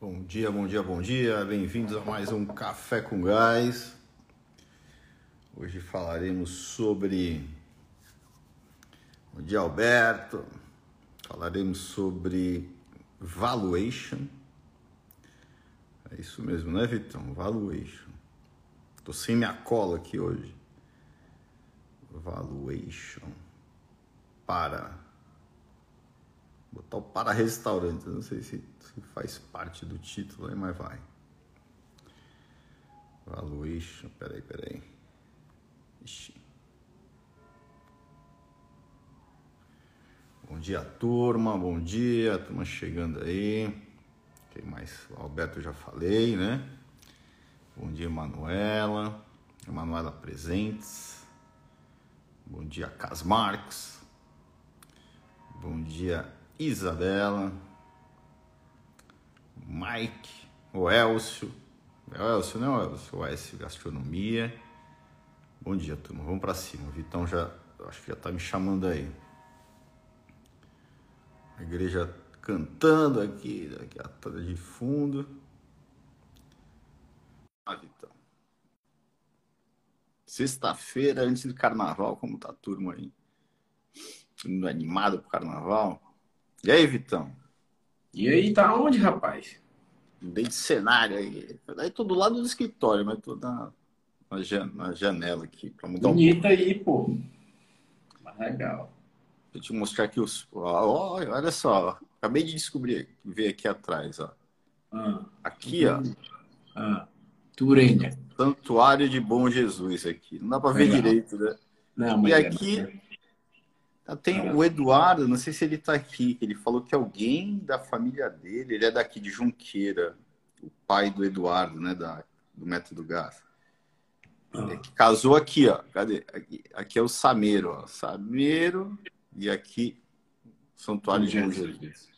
Bom dia, bom dia, bom dia. Bem-vindos a mais um Café com Gás. Hoje falaremos sobre. Bom dia, Alberto. Falaremos sobre valuation. É isso mesmo, né, Vitão? Valuation. Tô sem minha cola aqui hoje. Valuation. Para. Botar o para restaurante. Não sei se, se faz parte do título mas vai. Valuation. Peraí, peraí. Ixi. Bom dia, turma. Bom dia, turma chegando aí. Quem mais? O Alberto já falei, né? Bom dia, Manuela. Manuela Presentes. Bom dia, Casmarques. Bom dia, Isabela. Mike. O Elcio. É o Elcio, não é o Elcio? O S Gastronomia. Bom dia, turma. Vamos para cima. O Vitão já, acho que já tá me chamando aí. A igreja cantando aqui, aqui a de fundo. Ah, Vitão. Sexta-feira, antes do carnaval, como tá a turma aí? Tudo animado pro carnaval? E aí, Vitão? E aí, tá onde, rapaz? Bem de cenário aí. Aí tô do lado do escritório, mas tô na, na, jan- na janela aqui pra mudar um Bonita aí, pô. Legal. Deixa eu te mostrar aqui os. ó, olha só, acabei de descobrir, ver aqui atrás, ó. Ah, Aqui, ó, ah. Turenha. Santuário de Bom Jesus aqui. Não dá pra ver direito, né? Não, E mas aqui- é- Tá, Tem o Eduardo, não sei se ele tá aqui, que ele falou que alguém da família dele, ele é daqui de Junqueira, o pai do Eduardo, né, da, do Método Gás. É que casou aqui, ó. Cadê? Aqui, aqui é o Sameiro, ó. Sameiro e aqui Santuário de Jesus.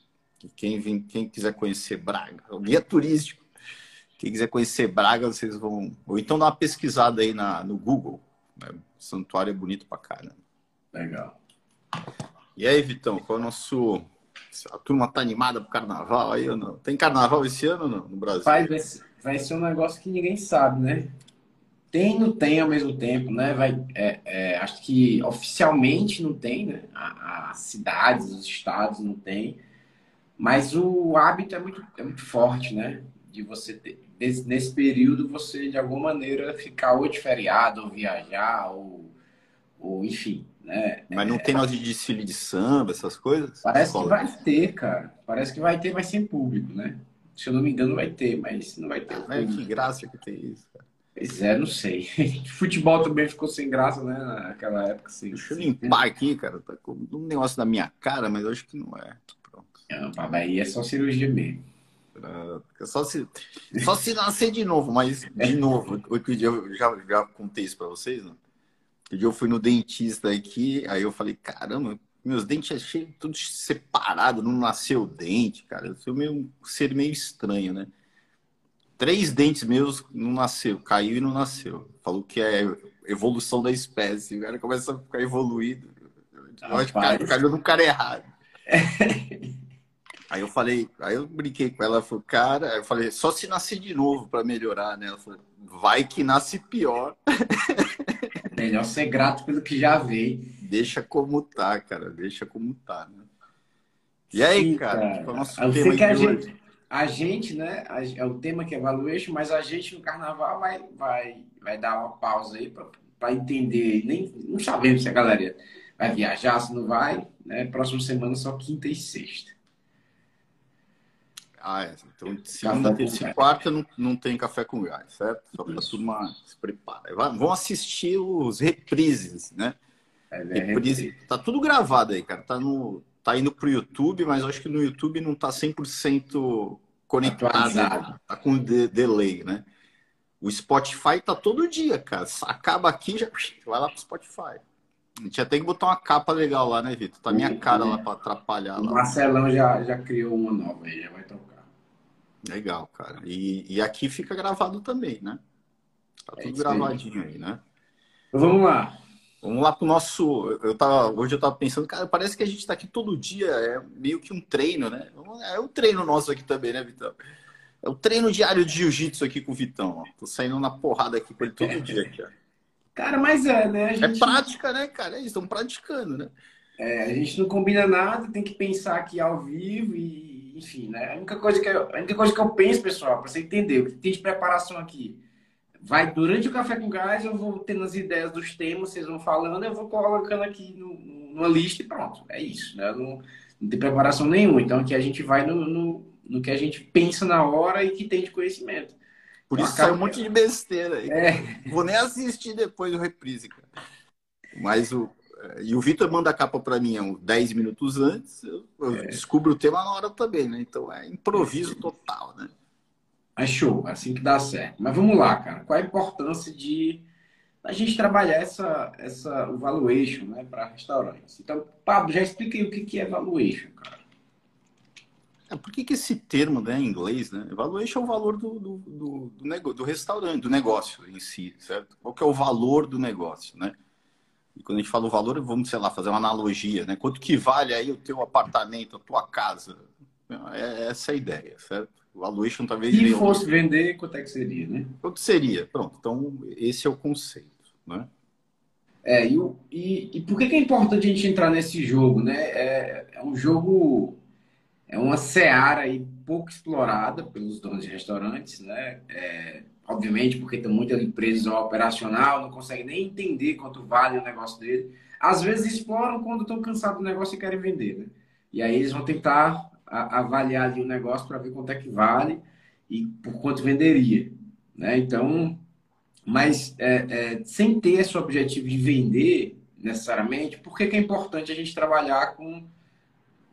E quem, vem, quem quiser conhecer Braga, o guia turístico, quem quiser conhecer Braga, vocês vão. Ou então dá uma pesquisada aí na, no Google. né? O santuário é bonito pra caramba. Legal. E aí, Vitão, qual é o nosso. A turma tá animada pro carnaval aí ou não? Tem carnaval esse ano não, no Brasil? Rapaz, vai ser, vai ser um negócio que ninguém sabe, né? Tem não tem ao mesmo tempo, né? Vai, é, é, acho que oficialmente não tem, né? As cidades, os estados não tem. Mas o hábito é muito, é muito forte, né? De você ter, nesse, nesse período, você de alguma maneira ficar ou de feriado, ou viajar, ou, ou enfim, né? Mas não tem nós de desfile de samba, essas coisas? Parece que vai ter, cara. Parece que vai ter, mas sem público, né? Se eu não me engano, vai ter, mas não vai ter. Que graça que tem isso, cara. Pois é, não sei. Futebol também ficou sem graça, né? Naquela época, assim. Deixa eu limpar aqui, cara. Tá com um negócio na minha cara, mas eu acho que não é. Pronto. Não, Bahia é só cirurgia mesmo. É Só se, só se nascer de novo, mas de novo. Outro dia eu já, já contei isso pra vocês, né? Dia eu fui no dentista aqui, aí eu falei, caramba, meus dentes é cheio, tudo separado, não nasceu dente, cara. Eu sou meio, um ser meio estranho, né? Três dentes meus não nasceu, caiu e não nasceu. Falou que é evolução da espécie. O cara começa a ficar evoluído. Eu acho que o cara Rapaz. caiu no cara errado. Aí eu falei, aí eu brinquei com ela, ela falou, cara, aí eu falei, só se nascer de novo pra melhorar, né? Ela falou, vai que nasce pior. Melhor ser grato pelo que já veio. Deixa como tá, cara, deixa como tá, né? E aí, Sim, cara, qual é o nosso Eu tema que a gente, hoje? a gente, né? É o tema que é valuation, mas a gente no carnaval vai, vai, vai dar uma pausa aí pra, pra entender. Nem, não sabemos se a galera vai viajar, se não vai. Né? Próxima semana só quinta e sexta. Ah, é. Então, segunda, terça e quarta não, não tem café com gás, certo? Só Isso. turma se preparar. Vão assistir os reprises, né? É, né? Reprise. Tá tudo gravado aí, cara. Tá, no, tá indo pro YouTube, mas eu acho que no YouTube não tá 100% conectado. Atualizado. Tá com de- delay, né? O Spotify tá todo dia, cara. Acaba aqui já vai lá pro Spotify. A gente ia ter que botar uma capa legal lá, né, Vitor? Tá minha cara lá pra atrapalhar O lá. Marcelão já, já criou uma nova aí, já vai trocar. Legal, cara. E, e aqui fica gravado também, né? Tá É tudo isso aí. gravadinho aí, né? Então, vamos lá. Vamos lá pro nosso. Eu tava, hoje eu tava pensando, cara, parece que a gente tá aqui todo dia, é meio que um treino, né? É um treino nosso aqui também, né, Vitão? É o treino diário de jiu-jitsu aqui com o Vitão. Ó. Tô saindo na porrada aqui com ele todo dia. Aqui, Cara, mas é, né? É gente... É prática, né, cara? Eles estão praticando, né? É, a gente não combina nada, tem que pensar aqui ao vivo e, enfim, né? A única coisa que eu, a única coisa que eu penso, pessoal, para você entender, o que tem de preparação aqui. Vai, durante o Café com Gás, eu vou tendo as ideias dos temas, vocês vão falando, eu vou colocando aqui no, numa lista e pronto. É isso, né? Não, não tem preparação nenhuma. Então, aqui a gente vai no, no, no que a gente pensa na hora e que tem de conhecimento. Por então, isso sai um monte de besteira aí. É. Vou nem assistir depois o reprise, cara. Mas o. É, e o Vitor manda a capa para mim uns 10 minutos antes, eu, é. descubro o tema na hora também, né? Então é improviso total, né? É show, assim que dá certo. Mas vamos lá, cara. Qual a importância de a gente trabalhar essa, essa, o valuation né, para restaurantes? Então, Pablo, já expliquei o que, que é valuation, cara. É, por que, que esse termo né, em inglês, né? Valuation é o valor do, do, do, do, do restaurante, do negócio em si, certo? Qual que é o valor do negócio, né? E quando a gente fala o valor, vamos, sei lá, fazer uma analogia, né? Quanto que vale aí o teu apartamento, a tua casa? É essa a ideia, certo? O valuation talvez... Se fosse vender, quanto é que seria, né? Quanto seria? Pronto, então esse é o conceito, né? É, e, e, e por que, que é importante a gente entrar nesse jogo, né? É, é um jogo, é uma seara aí pouco explorada pelos donos de restaurantes, né? É, obviamente porque tem muitas empresas operacional, não conseguem nem entender quanto vale o negócio dele. Às vezes exploram quando estão cansados do negócio e querem vender, né? E aí eles vão tentar avaliar ali o negócio para ver quanto é que vale e por quanto venderia, né? Então, mas é, é, sem ter esse objetivo de vender necessariamente, por que, que é importante a gente trabalhar com,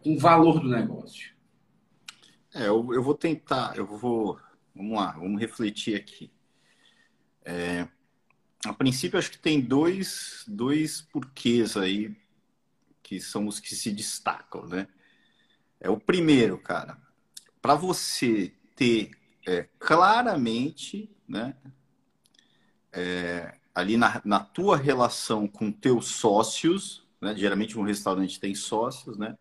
com o valor do negócio? É, eu, eu vou tentar, eu vou, vamos lá, vamos refletir aqui. É, a princípio, acho que tem dois, dois porquês aí que são os que se destacam, né? É o primeiro, cara, para você ter é, claramente, né, é, ali na, na tua relação com teus sócios, né, geralmente um restaurante tem sócios, né,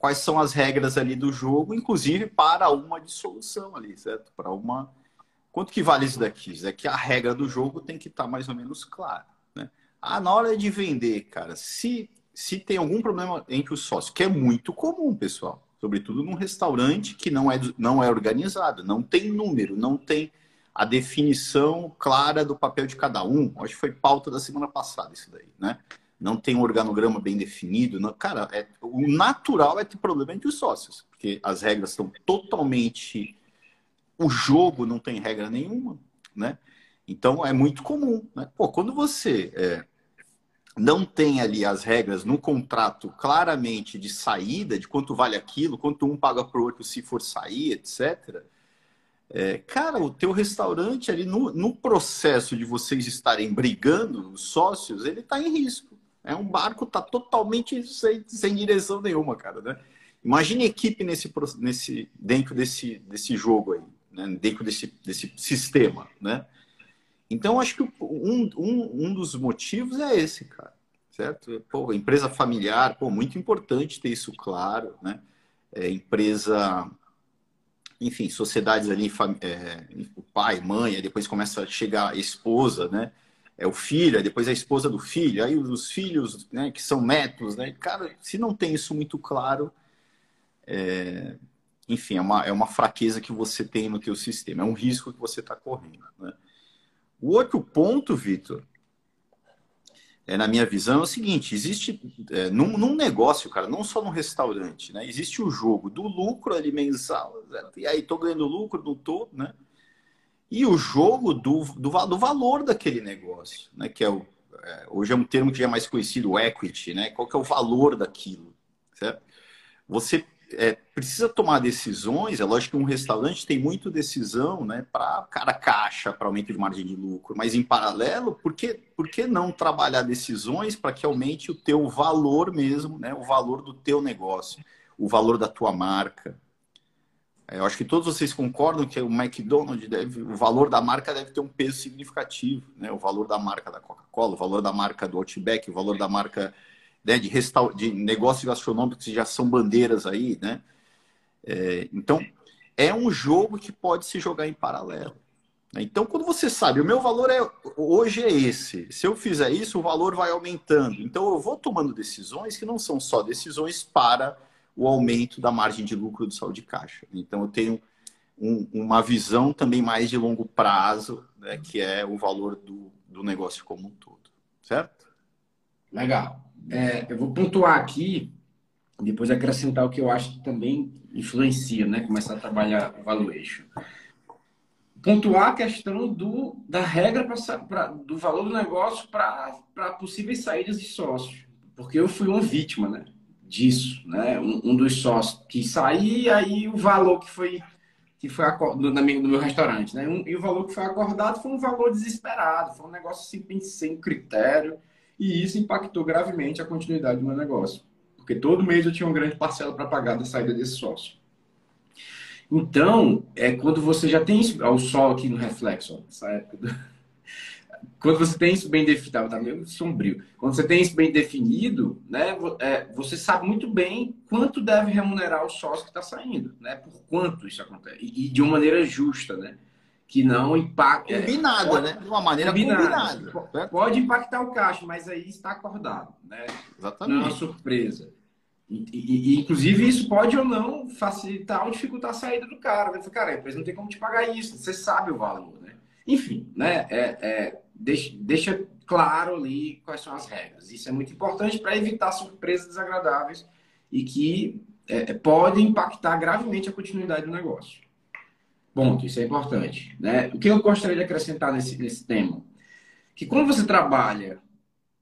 quais são as regras ali do jogo, inclusive para uma dissolução ali, certo? Para uma quanto que vale isso daqui? Isso daqui a regra do jogo tem que estar tá mais ou menos clara, né? Ah, na hora de vender, cara, se se tem algum problema entre os sócios, que é muito comum, pessoal sobretudo num restaurante que não é, não é organizado, não tem número, não tem a definição clara do papel de cada um. Acho que foi pauta da semana passada isso daí, né? Não tem um organograma bem definido. Não... Cara, é... o natural é ter problema entre os sócios, porque as regras estão totalmente. O jogo não tem regra nenhuma, né? Então é muito comum, né? Pô, quando você é, não tem ali as regras no contrato claramente de saída, de quanto vale aquilo, quanto um paga para o outro se for sair, etc. É, cara, o teu restaurante ali no, no processo de vocês estarem brigando, os sócios, ele está em risco. É um barco tá totalmente sem, sem direção nenhuma, cara, né? Imagine equipe nesse, nesse, dentro desse, desse jogo aí, né? dentro desse, desse sistema, né? Então, acho que um, um, um dos motivos é esse, cara. Certo? Pô, empresa familiar, pô, muito importante ter isso claro, né? É, empresa, enfim, sociedades ali, é, o pai, mãe, depois começa a chegar a esposa, né? É o filho, depois a esposa do filho, aí os filhos, né, que são netos, né? Cara, se não tem isso muito claro, é, enfim, é uma, é uma fraqueza que você tem no teu sistema, é um risco que você está correndo, né? O outro ponto, Vitor, é, na minha visão, é o seguinte: existe é, num, num, negócio, cara, não só num restaurante, né? Existe o jogo do lucro ali mensal, e aí tô ganhando lucro, não tô, né? E o jogo do, do, do valor daquele negócio, né? Que é o, é, hoje é um termo que já é mais conhecido, o equity, né? Qual que é o valor daquilo, certo? Você é, precisa tomar decisões. É lógico que um restaurante tem muito decisão né, para cara caixa, para aumento de margem de lucro, mas em paralelo, por que, por que não trabalhar decisões para que aumente o teu valor mesmo, né, o valor do teu negócio, o valor da tua marca? Eu acho que todos vocês concordam que o McDonald's deve, o valor da marca deve ter um peso significativo, né? O valor da marca da Coca-Cola, o valor da marca do Outback, o valor da marca né, de, restaur... de negócios gastronômicos que já são bandeiras aí, né? É, então, é um jogo que pode se jogar em paralelo. Então, quando você sabe, o meu valor é hoje é esse. Se eu fizer isso, o valor vai aumentando. Então, eu vou tomando decisões que não são só decisões para o aumento da margem de lucro do saldo de caixa. Então, eu tenho um, uma visão também mais de longo prazo, né, que é o valor do, do negócio como um todo. Certo? Legal. É, eu vou pontuar aqui, depois acrescentar o que eu acho que também influencia, né? Começar a trabalhar o valuation pontuar a questão do, da regra pra, pra do valor do negócio para possíveis saídas de sócios. Porque eu fui uma vítima né, disso. Né? Um, um dos sócios que saía aí o valor que foi que foi no, no meu restaurante, né? Um, e o valor que foi acordado foi um valor desesperado, foi um negócio assim, sem critério, e isso impactou gravemente a continuidade do meu negócio. Porque todo mês eu tinha uma grande parcela para pagar da saída desse sócio. Então, é quando você já tem isso, o sol aqui no reflexo, nessa época. Do... Quando você tem isso bem definido, tá meio sombrio. Quando você tem isso bem definido, né, é, você sabe muito bem quanto deve remunerar o sócio que está saindo, né? Por quanto isso acontece e, e, de uma maneira justa, né? Que não impacta. É, combinada, né? De uma maneira combinada. combinada pode impactar o caixa, mas aí está acordado, né? Exatamente. Não é uma surpresa. E, e, inclusive, isso pode ou não facilitar ou dificultar a saída do cara. Né? Cara, a empresa não tem como te pagar isso, você sabe o valor? Enfim, né? É, é, deixa, deixa claro ali quais são as regras. Isso é muito importante para evitar surpresas desagradáveis e que é, é, podem impactar gravemente a continuidade do negócio. Ponto, isso é importante. Né? O que eu gostaria de acrescentar nesse, nesse tema? Que quando você trabalha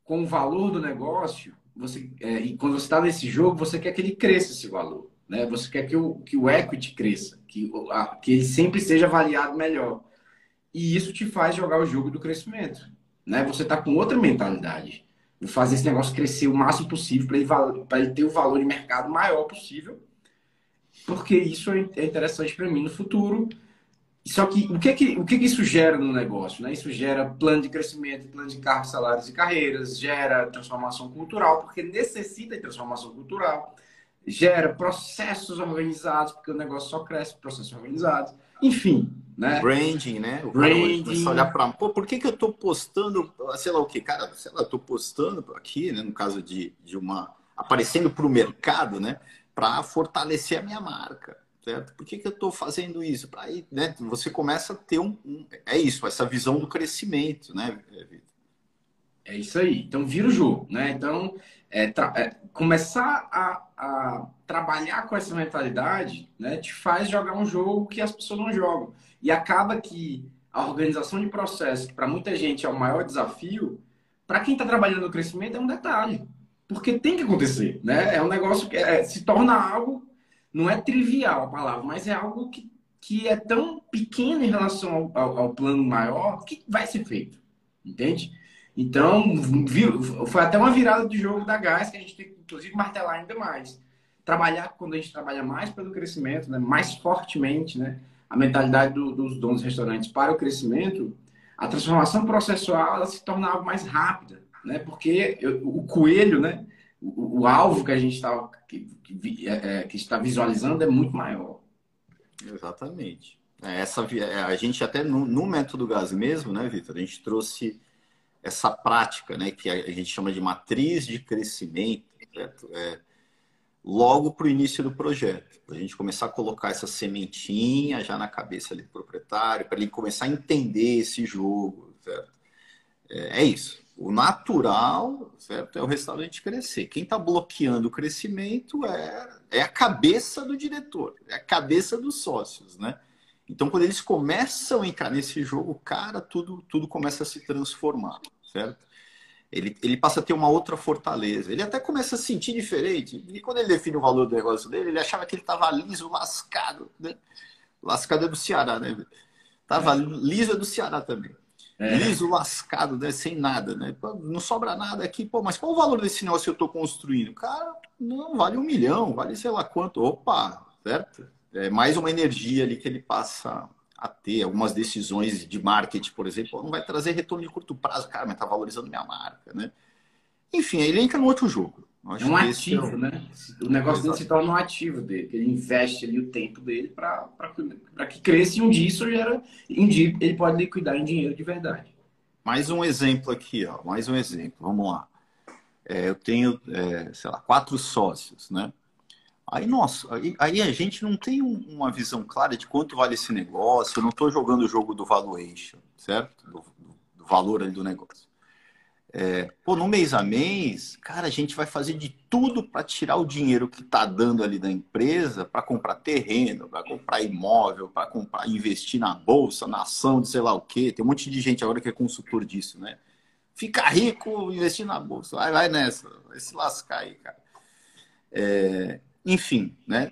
com o valor do negócio, você, é, e quando você está nesse jogo, você quer que ele cresça esse valor. Né? Você quer que o, que o equity cresça, que, a, que ele sempre seja avaliado melhor. E isso te faz jogar o jogo do crescimento. Né? Você está com outra mentalidade. Vou fazer esse negócio crescer o máximo possível para ele, ele ter o valor de mercado maior possível. Porque isso é, é interessante para mim no futuro só que o que que, o que que isso gera no negócio? Né? Isso gera plano de crescimento, plano de cargos, salários e carreiras, gera transformação cultural, porque necessita de transformação cultural, gera processos organizados, porque o negócio só cresce processos organizados. Enfim, né? Branding, né? O Branding. olhar para, pô, por que que eu estou postando, sei lá o que, cara, sei lá, estou postando aqui, né, no caso de, de uma aparecendo para o mercado, né, para fortalecer a minha marca certo? Por que, que eu estou fazendo isso? Para aí, né? Você começa a ter um, um, é isso, essa visão do crescimento, né, Vitor? É isso aí. Então vira o jogo, né? Então é, é, começar a, a, trabalhar com essa mentalidade, né, te faz jogar um jogo que as pessoas não jogam e acaba que a organização de processo, que para muita gente é o maior desafio, para quem está trabalhando no crescimento é um detalhe, porque tem que acontecer, né? É um negócio que é, se torna algo não é trivial a palavra, mas é algo que, que é tão pequeno em relação ao, ao, ao plano maior que vai ser feito. Entende? Então, viu, foi até uma virada de jogo da Gás que a gente tem que, inclusive, martelar ainda mais. Trabalhar, quando a gente trabalha mais pelo crescimento, né, mais fortemente, né, a mentalidade do, dos donos de restaurantes para o crescimento, a transformação processual ela se torna algo mais rápida, né, porque eu, o coelho, né, o, o alvo que a gente está que, que, é, é, que, está visualizando é muito maior. Exatamente. É, essa, é, a gente até no, no método gás mesmo, né, Vitor? A gente trouxe essa prática, né, que a, gente chama de matriz de crescimento, é, logo para o início do projeto. Para a gente começar a colocar essa sementinha já na cabeça do proprietário, para ele começar a entender esse jogo, certo? É, é isso. O natural, certo, é o restaurante crescer. Quem está bloqueando o crescimento é, é a cabeça do diretor, é a cabeça dos sócios, né? Então, quando eles começam a entrar nesse jogo, cara, tudo, tudo começa a se transformar, certo? Ele, ele passa a ter uma outra fortaleza. Ele até começa a sentir diferente. E quando ele define o valor do negócio dele, ele achava que ele estava liso, lascado. Né? Lascado é do Ceará, né? Tava é. liso é do Ceará também. É. Liso, lascado, né? Sem nada, né? Não sobra nada aqui. Pô, mas qual o valor desse negócio que eu estou construindo? Cara, não, vale um milhão, vale sei lá quanto. Opa, certo? É mais uma energia ali que ele passa a ter. Algumas decisões de marketing, por exemplo, não vai trazer retorno de curto prazo. Cara, mas tá valorizando minha marca, né? Enfim, ele entra no outro jogo. é um ativo, é o... né? O negócio dele se torna um ativo dele, que ele investe ali o tempo dele para que cresça e um dia isso gera, um dia ele pode liquidar em dinheiro de verdade. Mais um exemplo aqui, ó. Mais um exemplo. Vamos lá. É, eu tenho, é, sei lá, quatro sócios, né? Aí, nossa, aí, aí, a gente não tem uma visão clara de quanto vale esse negócio. Eu não estou jogando o jogo do valuation, certo? Do, do, valor ali do negócio. É, pô, no mês a mês, cara, a gente vai fazer de tudo para tirar o dinheiro que está dando ali da empresa para comprar terreno, para comprar imóvel, para comprar, investir na bolsa, na ação de sei lá o quê. Tem um monte de gente agora que é consultor disso, né? Ficar rico, investir na bolsa, vai, vai nessa, vai se lascar aí, cara. É, enfim, né?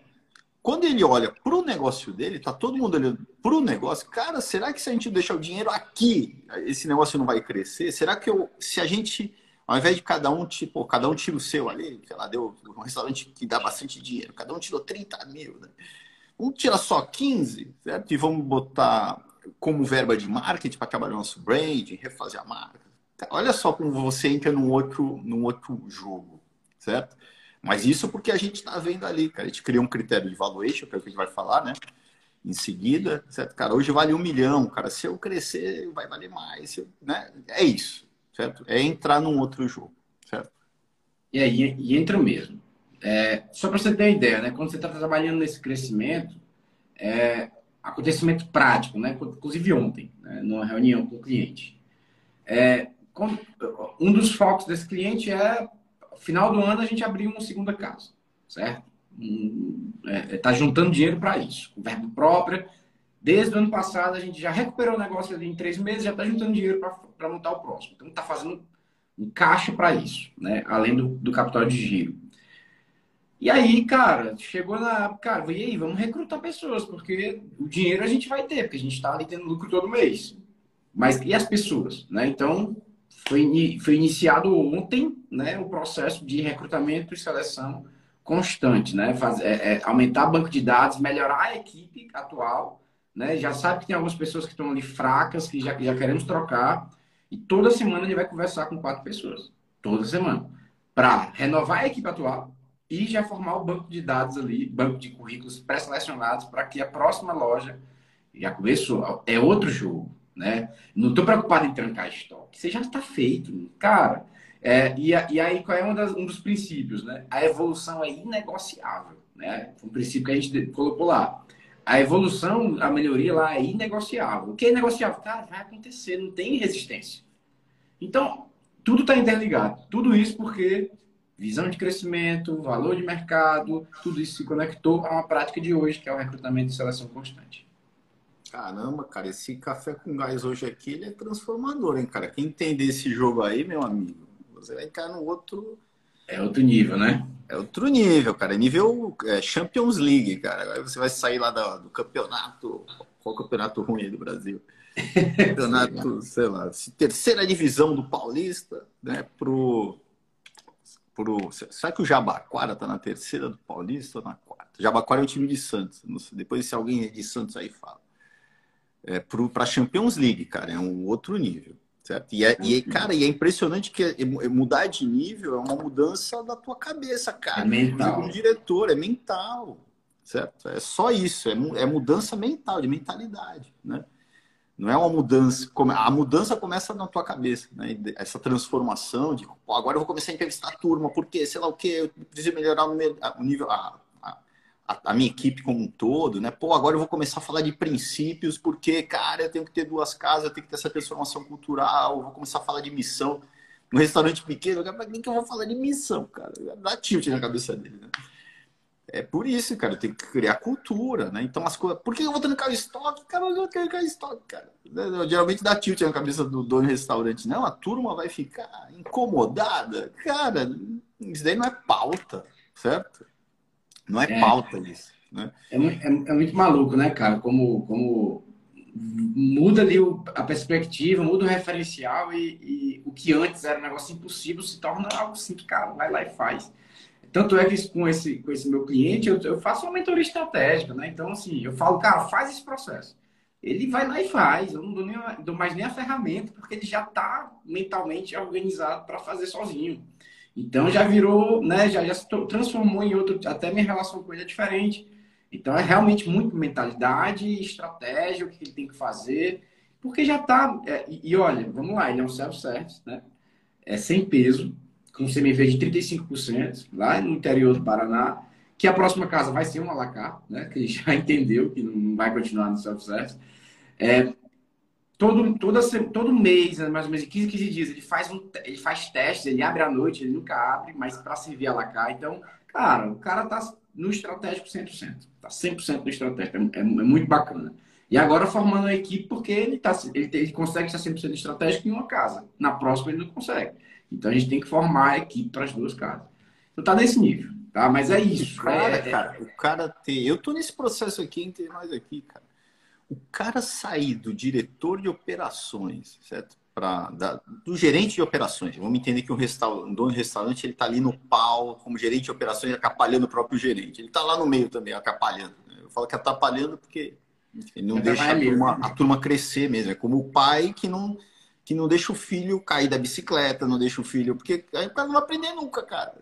Quando ele olha para o negócio dele, tá todo mundo olhando para o negócio. Cara, será que se a gente deixar o dinheiro aqui, esse negócio não vai crescer? Será que eu, se a gente, ao invés de cada um, tipo, cada um tira o seu ali, sei lá, deu um restaurante que dá bastante dinheiro, cada um tirou 30 mil, né? Vamos tirar só 15, certo? E vamos botar como verba de marketing para trabalhar nosso branding, refazer a marca. Olha só como você entra num outro, num outro jogo, certo? Mas isso porque a gente está vendo ali, cara. A gente criou um critério de valuation, que é o que a gente vai falar, né? Em seguida, certo? Cara, hoje vale um milhão, cara. Se eu crescer, vai valer mais, eu, né? É isso, certo? É entrar num outro jogo, certo? E aí, e entra mesmo. É, só para você ter uma ideia, né? Quando você está trabalhando nesse crescimento, é, acontecimento prático, né? Inclusive ontem, né? numa reunião com o cliente. É, um dos focos desse cliente é final do ano a gente abriu uma segunda casa, certo? Está é, tá juntando dinheiro para isso, com verbo próprio. Desde o ano passado a gente já recuperou o negócio ali em três meses, já está juntando dinheiro para montar o próximo. Então está fazendo um caixa para isso, né? Além do, do capital de giro. E aí, cara, chegou na. Cara, e aí, vamos recrutar pessoas, porque o dinheiro a gente vai ter, porque a gente está ali tendo lucro todo mês. Mas e as pessoas, né? Então, foi, foi iniciado ontem né, o processo de recrutamento e seleção constante, né? Fazer, é, é, aumentar o banco de dados, melhorar a equipe atual, né? Já sabe que tem algumas pessoas que estão ali fracas, que já, já queremos trocar. E toda semana ele vai conversar com quatro pessoas. Toda semana. Para renovar a equipe atual e já formar o banco de dados ali, banco de currículos pré-selecionados para que a próxima loja já começou. É outro jogo né? Não estou preocupado em trancar estoque. Você já está feito, cara. É, e, e, aí, qual é um, das, um, dos princípios, né? A evolução é inegociável, né? Um princípio que a gente colocou lá. A evolução, a melhoria lá é inegociável. O que é negociável? Cara, vai acontecer, não tem resistência. Então, tudo está interligado. Tudo isso porque visão de crescimento, valor de mercado, tudo isso se conectou a uma prática de hoje, que é o recrutamento e seleção constante. Caramba, cara, esse café com gás hoje aqui ele é transformador, hein, cara? Quem entender esse jogo aí, meu amigo, você vai entrar no outro. É outro nível, né? É outro nível, cara. É nível é, Champions League, cara. Agora você vai sair lá do, do campeonato. Qual campeonato ruim aí do Brasil? campeonato, sei lá, terceira divisão do Paulista, né? Pro. pro será que o Jabaquara tá na terceira do Paulista ou na quarta? Jabaquara é o time de Santos. Depois, se alguém é de Santos aí fala é, para a Champions League, cara, é um outro nível. Certo? E, é, e, cara, e é impressionante que é, é, mudar de nível é uma mudança da tua cabeça, cara. É mental. Um diretor, é mental. Certo? É só isso, é, é mudança mental, de mentalidade, né? Não é uma mudança. A mudança começa na tua cabeça, né? Essa transformação de agora eu vou começar a entrevistar a turma, porque sei lá o que, eu preciso melhorar o nível, a, a, a, minha equipe como um todo, né? Pô, agora eu vou começar a falar de princípios, porque, cara, eu tenho que ter duas casas, eu tenho que ter essa transformação cultural, eu vou começar a falar de missão. No restaurante pequeno, pra quem que eu vou falar de missão, cara? Dá tilt na cabeça dele, né? É por isso, cara, eu tenho que criar cultura, né? Então as coisas. Por que eu vou trancar o estoque? Cara, eu não quero estoque, cara. Geralmente dá tilt na cabeça do dono do restaurante. Não, a turma vai ficar incomodada. Cara, isso daí não é pauta, certo? Não é, é pauta isso. Né? É, é, é, muito maluco, né, cara? Como, como muda ali a perspectiva, muda o referencial e, e, o que antes era um negócio impossível se torna algo assim que, cara, vai lá e faz. Tanto é que com esse, com esse meu cliente, eu, eu faço uma mentoria estratégica, né? Então, assim, eu falo, cara, faz esse processo. Ele vai lá e faz. Eu não dou, nem, dou mais nem a ferramenta, porque ele já está mentalmente organizado para fazer sozinho. Então já virou, né, já, já se transformou em outro, até minha relação com ele é diferente. Então é realmente muito mentalidade, estratégia, o que ele tem que fazer, porque já tá. É, e, e, olha, vamos lá, ele é um self-service, né? É sem peso, com CMV de 35%, lá no interior do Paraná, que a próxima casa vai ser uma Lacar, né? Que ele já entendeu que não vai continuar no self-service. É, todo, toda, todo mês, né, mais ou menos 15, 15 dias, ele faz, um, ele faz testes, ele abre à noite, ele nunca abre, mas para servir a lacar. Então, cara, o cara tá no estratégico 100%. Tá 100% no estratégico. É, é, é, muito bacana. E agora formando uma equipe porque ele, tá, ele, ele consegue estar 100% estratégico em uma casa. Na próxima ele não consegue. Então a gente tem que formar a equipe para as duas casas. Então tá nesse nível, tá? Mas é isso. O cara, é, cara, o cara tem. Eu tô nesse processo aqui entre nós aqui, cara o cara sair do diretor de operações, certo? Pra, da, do gerente de operações. Vamos entender que um, um dono de restaurante ele está ali no pau, como gerente de operações, atrapalhando o próprio gerente. Ele está lá no meio também, atrapalhando. Né? Eu falo que atrapalhando porque ele não deixa a turma, a turma, crescer mesmo. É como o pai que não, que não deixa o filho cair da bicicleta, não deixa o filho. Porque aí o cara não vai aprender nunca, cara.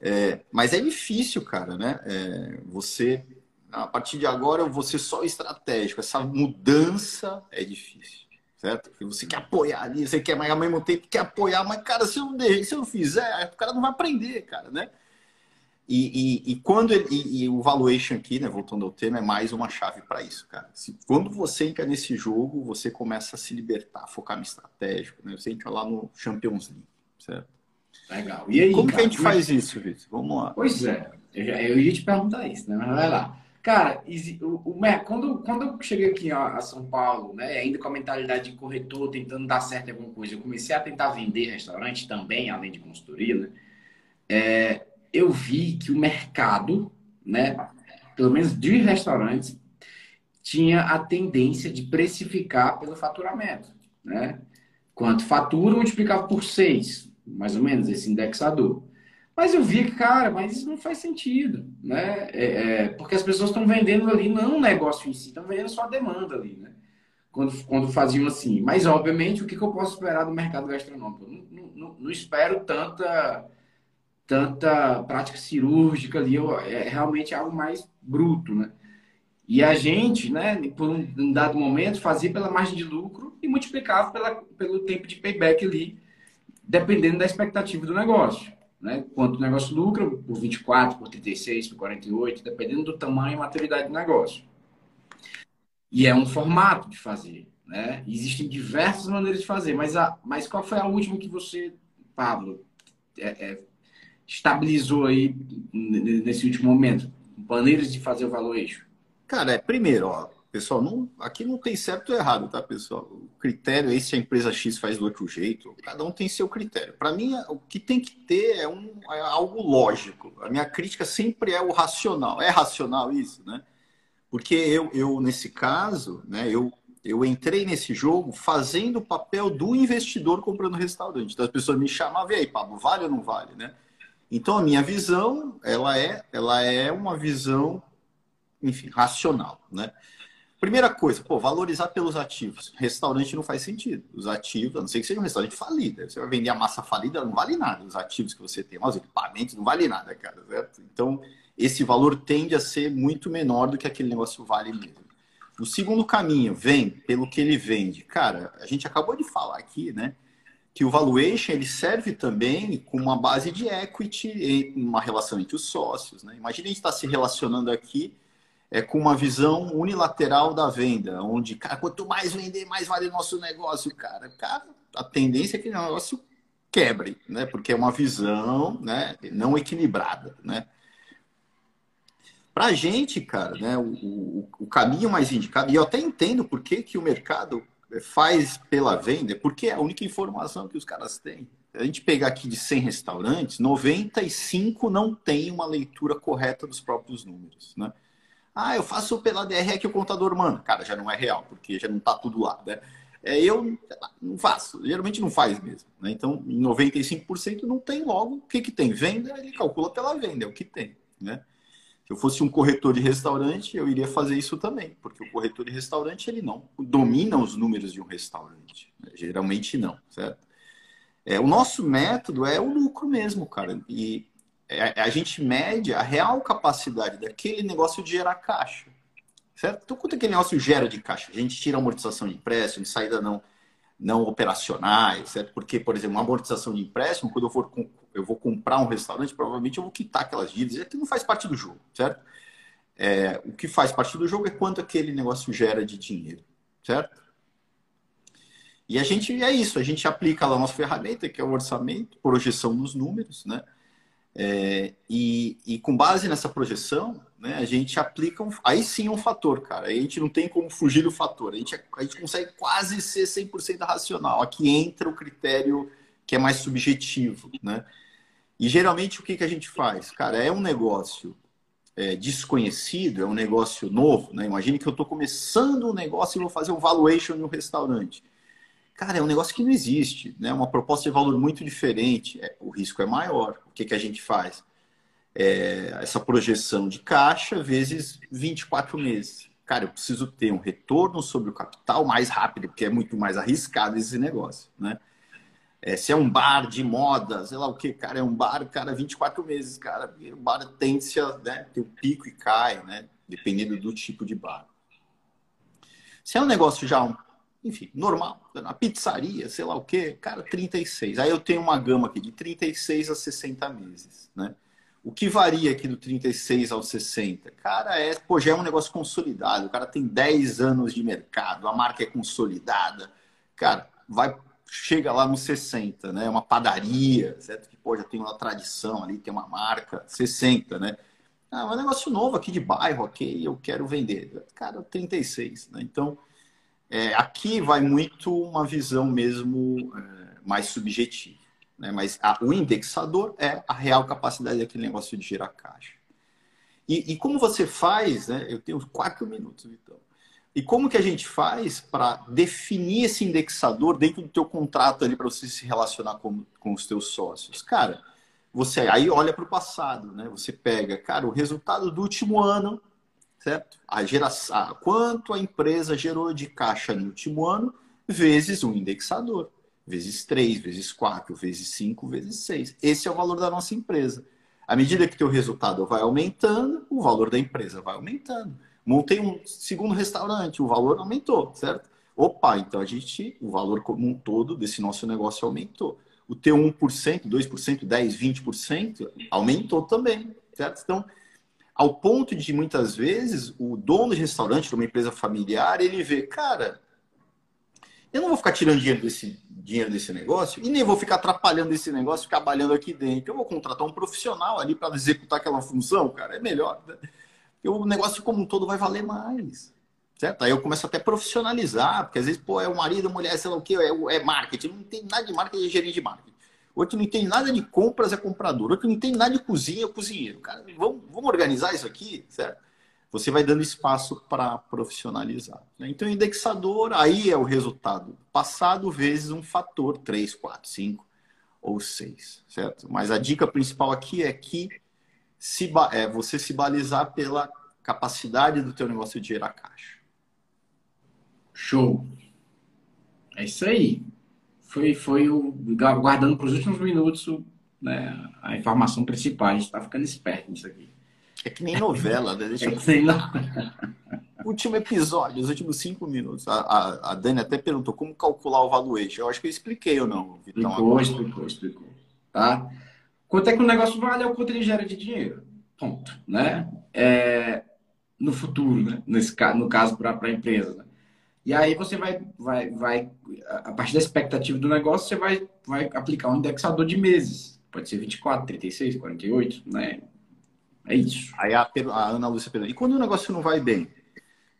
É, mas é difícil, cara, né? É, você a partir de agora eu vou ser só estratégico. Essa mudança é difícil, certo? Porque você quer apoiar ali, você quer, mas ao mesmo tempo quer apoiar, mas, cara, se eu não, se eu não fizer, o cara não vai aprender, cara, né? E, e, e quando ele, e, e, o valuation aqui, né, voltando ao tema, é mais uma chave para isso, cara. Se, quando você entra nesse jogo, você começa a se libertar, focar no estratégico, né? Você entra lá no Champions League, certo? Legal. E aí, como cara, que a gente faz isso, Vitor? Vamos lá. Pois é, eu, eu ia te perguntar isso, né? Mas vai lá. Cara, o, o, quando, quando eu cheguei aqui a, São Paulo, né, ainda com a mentalidade de corretor, tentando dar certo em alguma coisa, eu comecei a tentar vender restaurante também, além de consultoria, né? É, eu vi que o mercado, né, pelo menos de restaurantes, tinha a tendência de precificar pelo faturamento, né? Quanto fatura, multiplicava por seis, mais ou menos, esse indexador. Mas eu vi que, cara, mas isso não faz sentido, né? É, é, porque as pessoas estão vendendo ali não o negócio em si, estão vendendo só a demanda ali, né? Quando, quando faziam assim. Mas, obviamente, o que, que eu posso esperar do mercado gastronômico? Não, não, não, espero tanta, tanta prática cirúrgica ali, é realmente algo mais bruto, né? E a gente, né, por um dado momento, fazia pela margem de lucro e multiplicava pela, pelo tempo de payback ali, dependendo da expectativa do negócio né? Quanto o negócio lucra, por 24, por 36, por 48, dependendo do tamanho e maturidade do negócio. E é um formato de fazer, né? Existem diversas maneiras de fazer, mas, a, mas qual foi a última que você, Pablo, é, é, estabilizou aí nesse último momento? Maneiras de fazer o valor eixo? Cara, é, primeiro, ó, Pessoal, não, aqui não tem certo ou errado, tá, pessoal? O critério é se a empresa X faz do outro jeito, cada um tem seu critério. Para mim, o que tem que ter é, um, é algo lógico. A minha crítica sempre é o racional. É racional isso, né? Porque eu, eu nesse caso, né, eu, eu entrei nesse jogo fazendo o papel do investidor comprando restaurante. Então as pessoas me chamavam, e aí, Pablo, vale ou não vale, né? Então a minha visão, ela é, ela é uma visão, enfim, racional, né? Primeira coisa, pô, valorizar pelos ativos. Restaurante não faz sentido. Os ativos, a não ser que seja um restaurante falido. Você vai vender a massa falida, não vale nada. Os ativos que você tem, os equipamentos, não vale nada, cara. Certo? Então, esse valor tende a ser muito menor do que aquele negócio vale mesmo. O segundo caminho vem pelo que ele vende. Cara, a gente acabou de falar aqui, né? Que o valuation ele serve também como uma base de equity uma relação entre os sócios. Né? Imagina a gente estar tá se relacionando aqui é, com uma visão unilateral da venda, onde, cara, quanto mais vender, mais vale o nosso negócio, cara. Cara, a tendência é que o negócio quebre, né? Porque é uma visão né, não equilibrada, né? Para a gente, cara, né, o, o, o, caminho mais indicado, e eu até entendo por que, que o mercado faz pela venda, porque é a única informação que os caras têm. A gente pegar aqui de 100 restaurantes, 95 não tem uma leitura correta dos próprios números, né? Ah, eu faço pela DR que o contador manda. Cara, já não é real, porque já não está tudo lá, né? É, eu não faço, geralmente não faz mesmo. Né? Então, em 95% não tem logo. O que, que tem? Venda, ele calcula pela venda, é o que tem. Né? Se eu fosse um corretor de restaurante, eu iria fazer isso também, porque o corretor de restaurante ele não domina os números de um restaurante. Né? Geralmente não, certo? É, o nosso método é o lucro mesmo, cara. E é, a gente mede a real capacidade daquele negócio de gerar caixa. Certo? Então, quanto aquele negócio gera de caixa? A gente tira a amortização de empréstimo, saída não, não operacionais, certo? Porque, por exemplo, uma amortização de empréstimo, quando eu for eu vou comprar um restaurante, provavelmente eu vou quitar aquelas dívidas, e aqui não faz parte do jogo, certo? É, o que faz parte do jogo é quanto aquele negócio gera de dinheiro, certo? E a gente é isso, a gente aplica lá a nossa ferramenta, que é o orçamento, projeção dos números, né? É, e, e, com base nessa projeção, né, a gente aplica um, aí sim um fator, cara. A gente não tem como fugir do fator. A gente, a gente consegue quase ser 100% racional. Aqui entra o critério que é mais subjetivo, né? E geralmente o que, que a gente faz? Cara, é um negócio é, desconhecido, é um negócio novo, né? Imagine que eu estou começando um negócio e vou fazer um valuation no restaurante. Cara, é um negócio que não existe, né? Uma proposta de valor muito diferente. É, o risco é maior. O que, que a gente faz? É, essa projeção de caixa vezes 24 meses. Cara, eu preciso ter um retorno sobre o capital mais rápido, porque é muito mais arriscado esse negócio, né? É, se é um bar de moda, sei lá o que, cara, é um bar, cara, 24 meses, cara, o bar tende a né, ter um pico e cai, né? Dependendo do tipo de bar. Se é um negócio já um enfim, normal, na pizzaria, sei lá o quê, cara, 36. Aí eu tenho uma gama aqui de 36 a 60 meses, né? O que varia aqui do 36 ao 60? Cara, é, pô, já é um negócio consolidado, o cara tem 10 anos de mercado, a marca é consolidada. Cara, vai chega lá no 60, né? Uma padaria, certo? Que pô, já tem uma tradição ali, tem uma marca, 60, né? Ah, é um negócio novo aqui de bairro, ok, eu quero vender. Cara, 36, né? Então, é, aqui vai muito uma visão mesmo é, mais subjetiva. Né? Mas a, o indexador é a real capacidade daquele negócio de gerar caixa. E, e como você faz, né? eu tenho quatro minutos, então. E como que a gente faz para definir esse indexador dentro do teu contrato ali para você se relacionar com, com os teus sócios? Cara, você aí olha para o passado, né? Você pega, cara, o resultado do último ano certo? A geração, quanto a empresa gerou de caixa no último ano, vezes um indexador, vezes 3, vezes 4, vezes 5, vezes 6. Esse é o valor da nossa empresa. À medida que teu resultado vai aumentando, o valor da empresa vai aumentando. Montei um segundo restaurante, o valor aumentou, certo? Opa, então a gente, o valor como um todo desse nosso negócio aumentou. O teu 1%, 2%, 10%, 20% aumentou também, certo? Então, ao ponto de muitas vezes o dono de restaurante de uma empresa familiar ele vê, cara, eu não vou ficar tirando dinheiro desse dinheiro desse negócio e nem vou ficar atrapalhando esse negócio, ficar trabalhando aqui dentro. Eu vou contratar um profissional ali para executar aquela função, cara, é melhor. Né? o negócio como um todo vai valer mais. Certo? Aí eu começo até a profissionalizar, porque às vezes, pô, é o marido, a mulher, sei lá o que, é, é marketing. Não tem nada de marketing, é gerente de marketing outro não tem nada de compras, é comprador, outro não tem nada de cozinha, é cozinheiro. Cara, vamos, vamos organizar isso aqui, certo? Você vai dando espaço para profissionalizar. Né? Então, indexador, aí é o resultado passado vezes um fator 3, 4, 5 ou 6, certo? Mas a dica principal aqui é que se, é você se balizar pela capacidade do teu negócio de gerar caixa. Show. É isso aí foi, foi o, guardando para os últimos minutos né, a informação principal. A gente está ficando esperto nisso aqui. É que nem novela, né? Deixa é que nem Último episódio, os últimos cinco minutos. A, a, a, Dani até perguntou como calcular o valuation. Eu acho que eu expliquei ou não, Vitão. Explicou, explicou, explicou. Tá? Quanto é que o negócio vale é o quanto ele gera de dinheiro. Ponto. Né? É, no futuro, né? Nesse, no caso, para a empresa. Né? E aí você vai, vai, vai, a partir da expectativa do negócio, você vai, vai aplicar um indexador de meses. Pode ser 24, 36, 48, né? É isso. Aí a, a Ana Lúcia pergunta, e quando o negócio não vai bem?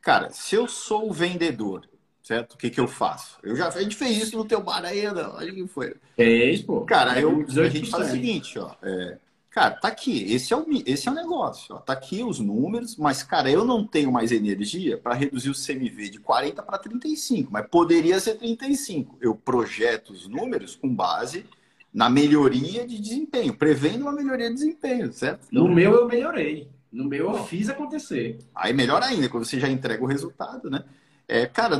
Cara, se eu sou o vendedor, certo? O que, que eu faço? Eu já, a gente fez isso no teu bar aí. Olha que foi. Fez, pô. Cara, eu, a gente faz o seguinte, ó. É, Cara, tá aqui, esse é o, esse é o negócio. Ó. Tá aqui os números, mas, cara, eu não tenho mais energia para reduzir o CMV de 40 para 35, mas poderia ser 35. Eu projeto os números com base na melhoria de desempenho, prevendo uma melhoria de desempenho, certo? No então, meu eu melhorei. No meu eu fiz acontecer. Aí melhor ainda, quando você já entrega o resultado, né? é, cara,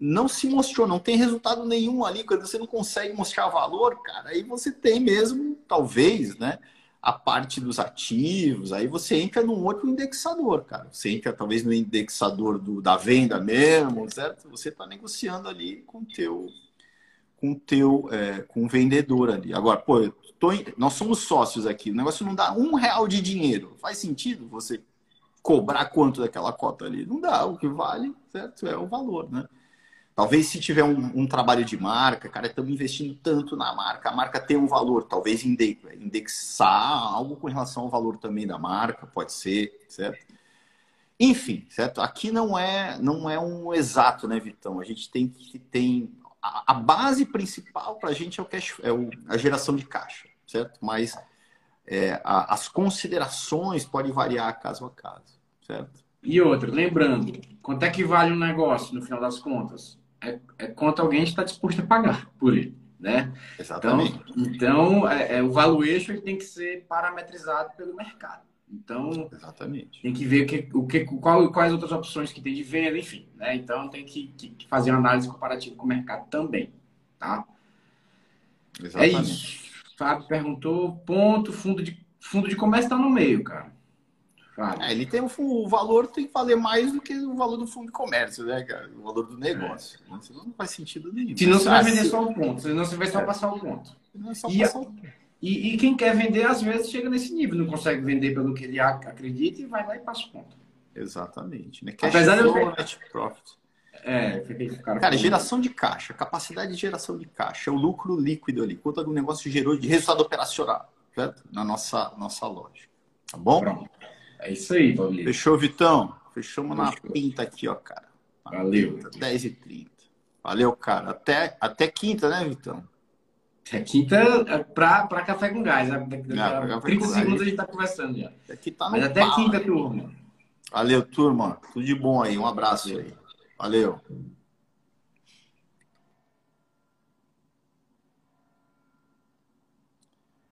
não se mostrou, não tem resultado nenhum ali. Quando você não consegue mostrar valor, cara, aí você tem mesmo, talvez, né? A parte dos ativos, aí você entra num outro indexador, cara. Você entra talvez no indexador do, da venda mesmo, certo? Você está negociando ali com teu, com teu, é, com o vendedor ali. Agora, pô, tô, nós somos sócios aqui, o negócio não dá um real de dinheiro. Faz sentido você cobrar quanto daquela cota ali. Não dá, o que vale, certo? É o valor, né? Talvez se tiver um, um trabalho de marca, cara, estamos investindo tanto na marca, a marca tem um valor, talvez indexar algo com relação ao valor também da marca, pode ser, certo? Enfim, certo? Aqui não é não é um exato, né, Vitão? A gente tem que tem a, a base principal para a gente é o cash, é o, a geração de caixa, certo? Mas é, a, as considerações podem variar caso a caso, certo? E outra, lembrando, quanto é que vale um negócio no final das contas? É, é quanto alguém está disposto a pagar por ele, né? Exatamente. Então, então é, é, o valuation tem que ser parametrizado pelo mercado. Então, Exatamente. tem que ver que, o que, qual, quais outras opções que tem de venda, enfim. Né? Então, tem que, que fazer uma análise comparativa com o mercado também. Tá? Exatamente. É isso. Fábio perguntou, ponto, fundo de, fundo de comércio está no meio, cara. É, ele tem o, o, valor tem que valer mais do que o valor do fundo de comércio, né, cara? O valor do negócio. É. Senão não faz sentido nenhum. Senão você vai vender só o ponto, senão você vai só é. passar o ponto. E, passar o ponto. E, e, quem quer vender, às vezes, chega nesse nível, não consegue vender pelo que ele acredita e vai lá e passa o ponto. Exatamente. Né? Cash Apesar flow, de net profit. É, cara, cara geração de caixa, capacidade de geração de caixa, o lucro líquido ali, quanto o negócio gerou de resultado operacional, certo? Na nossa, nossa loja. Tá bom? Pronto. É isso aí, Paulinho. Fechou, Vitão? Fechamos Fechou. na pinta aqui, ó, cara. Na Valeu. 10h30. Valeu, cara. Até, até quinta, né, Vitão? Até quinta é pra, pra café com gás. Né? Não, 30 segundos a gente tá conversando já. Aqui tá Mas até pau, quinta, turma. Valeu, turma. Tudo de bom aí. Um abraço aí. Valeu.